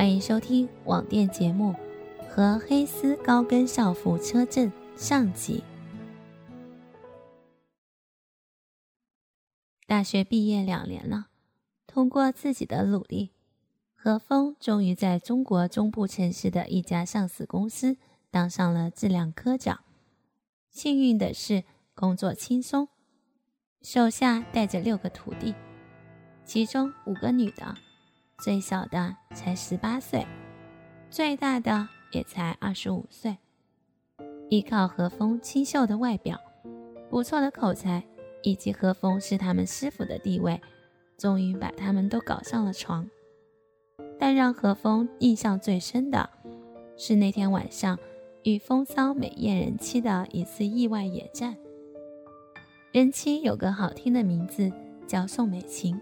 欢迎收听网店节目《和黑丝高跟少妇车震》上集。大学毕业两年了，通过自己的努力，何峰终于在中国中部城市的一家上市公司当上了质量科长。幸运的是，工作轻松，手下带着六个徒弟，其中五个女的。最小的才十八岁，最大的也才二十五岁。依靠何风清秀的外表、不错的口才，以及何风是他们师傅的地位，终于把他们都搞上了床。但让何风印象最深的是那天晚上与风骚美艳人妻的一次意外野战。人妻有个好听的名字，叫宋美琴。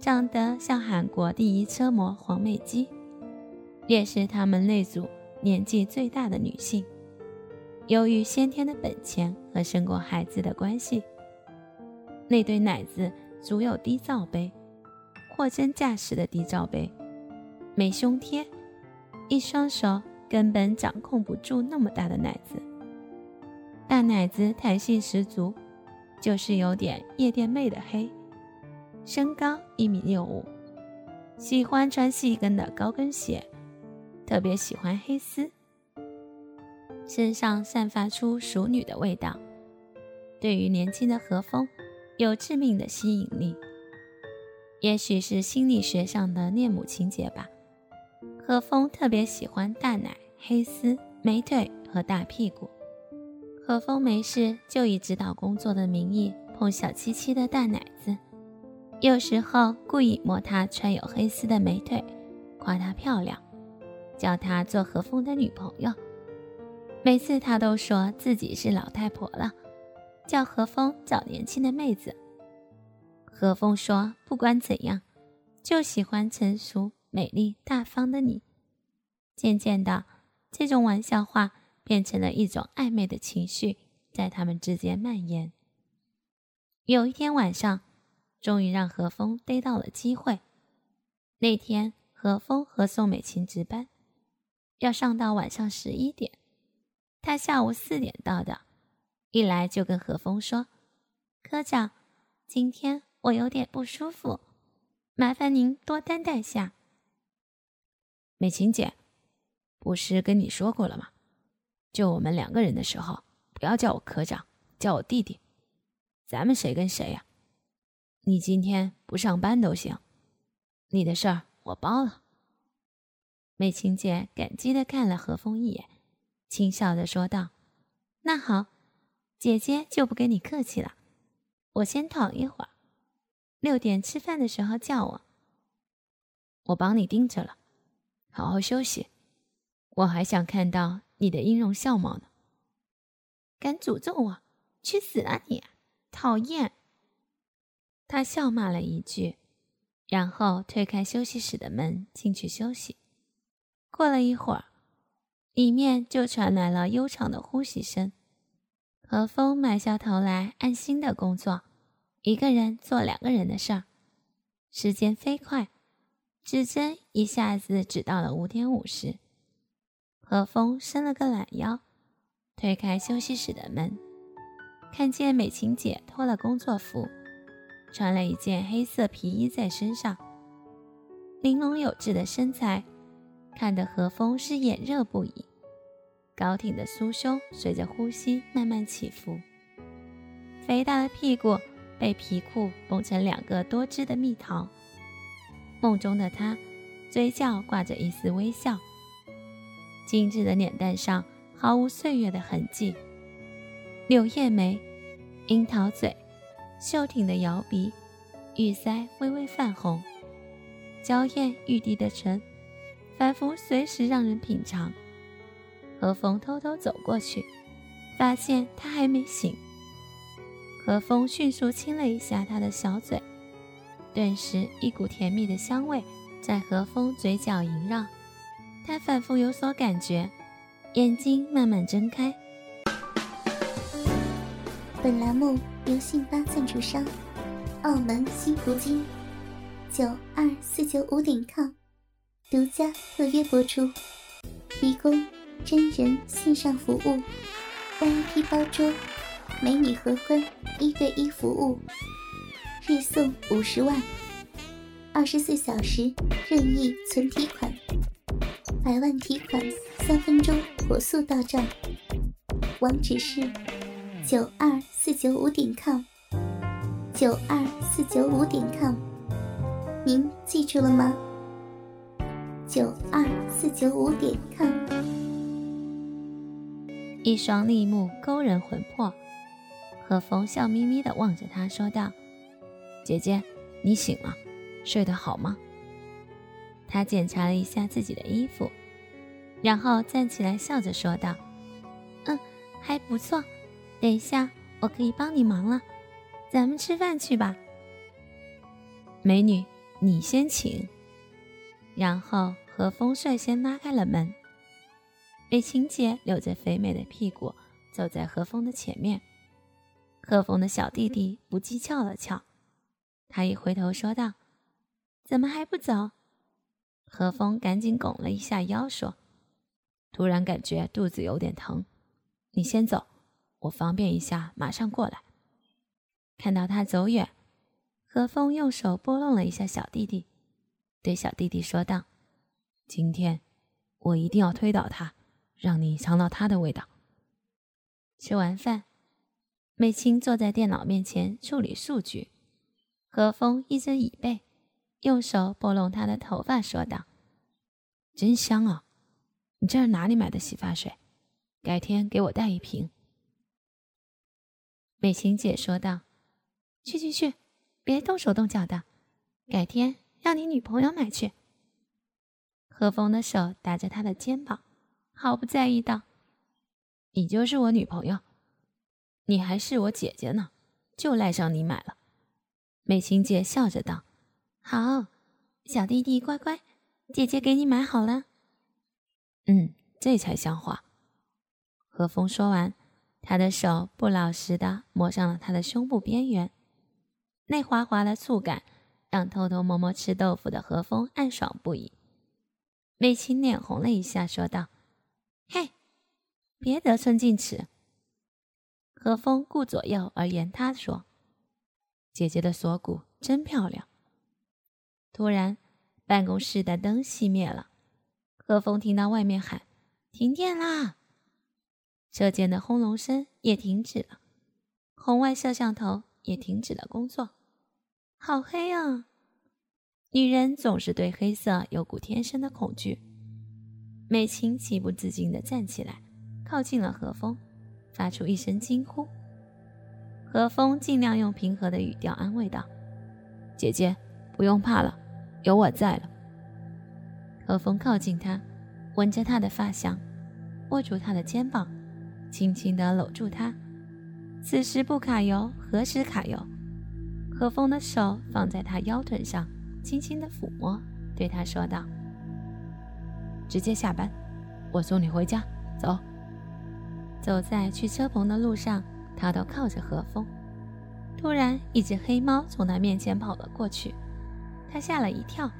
长得像韩国第一车模黄美姬，也是他们那组年纪最大的女性。由于先天的本钱和生过孩子的关系，那对奶子足有低罩杯，货真价实的低罩杯，没胸贴，一双手根本掌控不住那么大的奶子。大奶子弹性十足，就是有点夜店妹的黑。身高一米六五，喜欢穿细跟的高跟鞋，特别喜欢黑丝，身上散发出熟女的味道，对于年轻的何风有致命的吸引力。也许是心理学上的恋母情节吧，何风特别喜欢大奶、黑丝、美腿和大屁股。何风没事就以指导工作的名义碰小七七的大奶子。有时候故意摸她穿有黑丝的美腿，夸她漂亮，叫她做何风的女朋友。每次她都说自己是老太婆了，叫何风找年轻的妹子。何风说不管怎样，就喜欢成熟、美丽、大方的你。渐渐的，这种玩笑话变成了一种暧昧的情绪，在他们之间蔓延。有一天晚上。终于让何峰逮到了机会。那天，何峰和宋美琴值班，要上到晚上十一点。他下午四点到的，一来就跟何峰说：“科长，今天我有点不舒服，麻烦您多担待下。”美琴姐，不是跟你说过了吗？就我们两个人的时候，不要叫我科长，叫我弟弟。咱们谁跟谁呀？你今天不上班都行，你的事儿我包了。美琴姐感激的看了何风一眼，轻笑着说道：“那好，姐姐就不跟你客气了，我先躺一会儿，六点吃饭的时候叫我。我帮你盯着了，好好休息。我还想看到你的音容笑貌呢。敢诅咒我，去死啊你！讨厌！”他笑骂了一句，然后推开休息室的门进去休息。过了一会儿，里面就传来了悠长的呼吸声。何风埋下头来，安心的工作，一个人做两个人的事儿。时间飞快，指针一下子指到了五点五十。何风伸了个懒腰，推开休息室的门，看见美琴姐脱了工作服。穿了一件黑色皮衣在身上，玲珑有致的身材，看得何风是眼热不已。高挺的酥胸随着呼吸慢慢起伏，肥大的屁股被皮裤绷成两个多汁的蜜桃。梦中的她，嘴角挂着一丝微笑，精致的脸蛋上毫无岁月的痕迹，柳叶眉，樱桃嘴。秀挺的摇鼻，玉腮微微泛红，娇艳欲滴的唇，仿佛随时让人品尝。何风偷偷走过去，发现他还没醒。何风迅速亲了一下他的小嘴，顿时一股甜蜜的香味在何风嘴角萦绕。他仿佛有所感觉，眼睛慢慢睁开。本栏目由信发赞助商，澳门新葡京九二四九五点 com。独家特约播出，提供真人线上服务，VIP 包桌，美女荷官一对一服务，日送五十万，二十四小时任意存提款，百万提款三分钟火速到账，网址是九二四九五点 com，九二四九五点 com，您记住了吗？九二四九五点 com，一双厉目勾人魂魄。何风笑眯眯的望着他，说道：“姐姐，你醒了，睡得好吗？”他检查了一下自己的衣服，然后站起来，笑着说道：“嗯，还不错。等一下，我可以帮你忙了。咱们吃饭去吧。”美女，你先请。然后何风率先拉开了门，美琴姐扭着肥美的屁股走在何风的前面。何风的小弟弟不羁翘了翘，他一回头说道：“怎么还不走？”何风赶紧拱了一下腰说：“突然感觉肚子有点疼，你先走，我方便一下，马上过来。”看到他走远，何风用手拨弄了一下小弟弟。对小弟弟说道：“今天我一定要推倒他，让你尝到他的味道。”吃完饭，美青坐在电脑面前处理数据。何风一着椅背，用手拨弄他的头发，说道：“真香啊！你这是哪里买的洗发水？改天给我带一瓶。”美琴姐说道：“去去去，别动手动脚的，改天。”让你女朋友买去。何风的手搭着他的肩膀，毫不在意道：“你就是我女朋友，你还是我姐姐呢，就赖上你买了。”美琴姐笑着道：“好，小弟弟乖乖，姐姐给你买好了。”嗯，这才像话。何风说完，他的手不老实的摸上了他的胸部边缘，那滑滑的触感。让偷偷摸摸吃豆腐的何风暗爽不已。美琴脸红了一下，说道：“嘿，别得寸进尺。”何风顾左右而言他，说：“姐姐的锁骨真漂亮。”突然，办公室的灯熄灭了。何风听到外面喊：“停电啦！”车间的轰隆声也停止了，红外摄像头也停止了工作。好黑啊！女人总是对黑色有股天生的恐惧。美琴情不自禁地站起来，靠近了何风，发出一声惊呼。何风尽量用平和的语调安慰道：“姐姐，不用怕了，有我在了。”何风靠近她，闻着她的发香，握住她的肩膀，轻轻地搂住她。此时不卡油，何时卡油？何风的手放在他腰臀上，轻轻的抚摸，对他说道：“直接下班，我送你回家。走。”走在去车棚的路上，他都靠着何风。突然，一只黑猫从他面前跑了过去，他吓了一跳，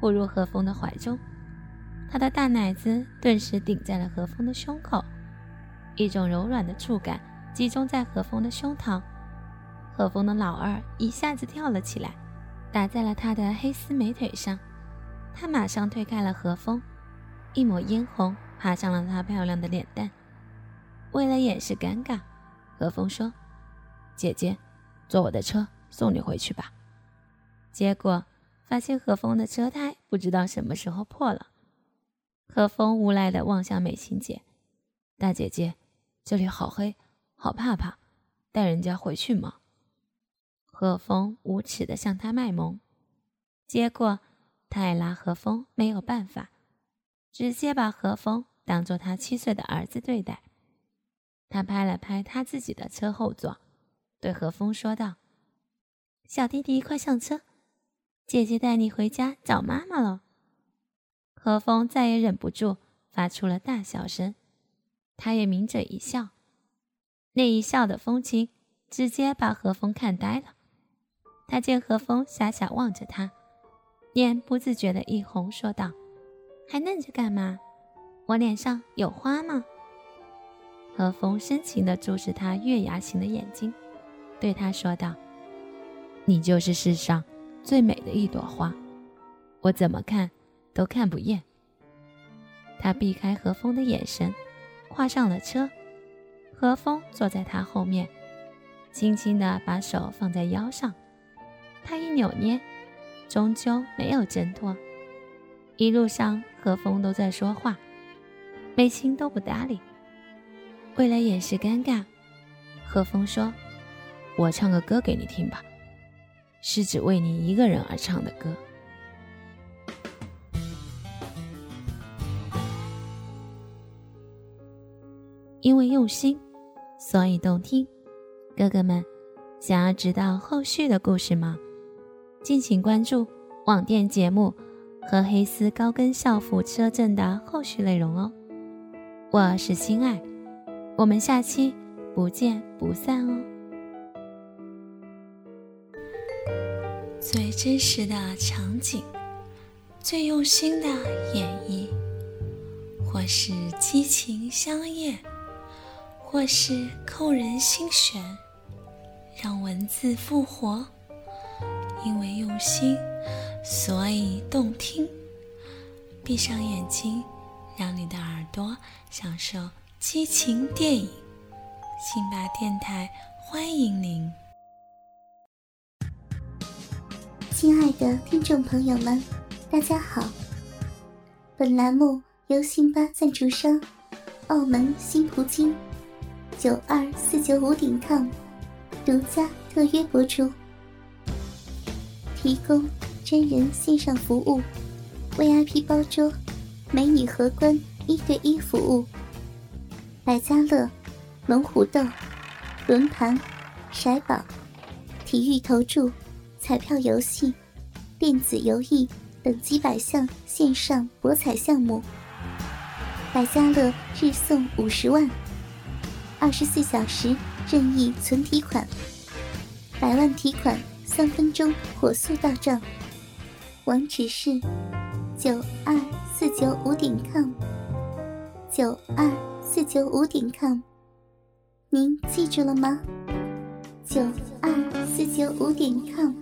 扑入何风的怀中。他的大奶子顿时顶在了何风的胸口，一种柔软的触感集中在何风的胸膛。何风的老二一下子跳了起来，打在了他的黑丝美腿上。他马上推开了何风，一抹嫣红爬上了他漂亮的脸蛋。为了掩饰尴尬，何风说：“姐姐，坐我的车送你回去吧。”结果发现何风的车胎不知道什么时候破了。何风无奈地望向美琴姐：“大姐姐，这里好黑，好怕怕，带人家回去吗？”何风无耻地向他卖萌，结果泰拉和风没有办法，直接把何风当做他七岁的儿子对待。他拍了拍他自己的车后座，对何风说道：“小弟弟，快上车，姐姐带你回家找妈妈了。”何风再也忍不住，发出了大笑声。他也抿嘴一笑，那一笑的风情，直接把何风看呆了。他见何风傻傻望着他，脸不自觉的一红，说道：“还愣着干嘛？我脸上有花吗？何风深情地注视他月牙形的眼睛，对他说道：“你就是世上最美的一朵花，我怎么看都看不厌。”他避开何风的眼神，跨上了车。何风坐在他后面，轻轻地把手放在腰上。他一扭捏，终究没有挣脱。一路上，何风都在说话，美青都不搭理。为了掩饰尴尬，何风说：“我唱个歌给你听吧，是只为你一个人而唱的歌。因为用心，所以动听。哥哥们，想要知道后续的故事吗？敬请关注网店节目和黑丝高跟校服车震的后续内容哦。我是心爱。我们下期不见不散哦！最真实的场景，最用心的演绎，或是激情相艳，或是扣人心弦，让文字复活。因为用心，所以动听。闭上眼睛，让你的耳朵享受。激情电影，辛巴电台欢迎您，亲爱的听众朋友们，大家好。本栏目由辛巴赞助商澳门新葡京九二四九五点 com 独家特约播出，提供真人线上服务，VIP 包桌，美女荷官一对一服务。百家乐、龙虎斗、轮盘、骰宝、体育投注、彩票游戏、电子游艺等几百项线上博彩项目。百家乐日送五十万，二十四小时任意存提款，百万提款三分钟火速到账。网址是九二四九五点 com，九二。四九五点 com，您记住了吗？九二四九五点 com。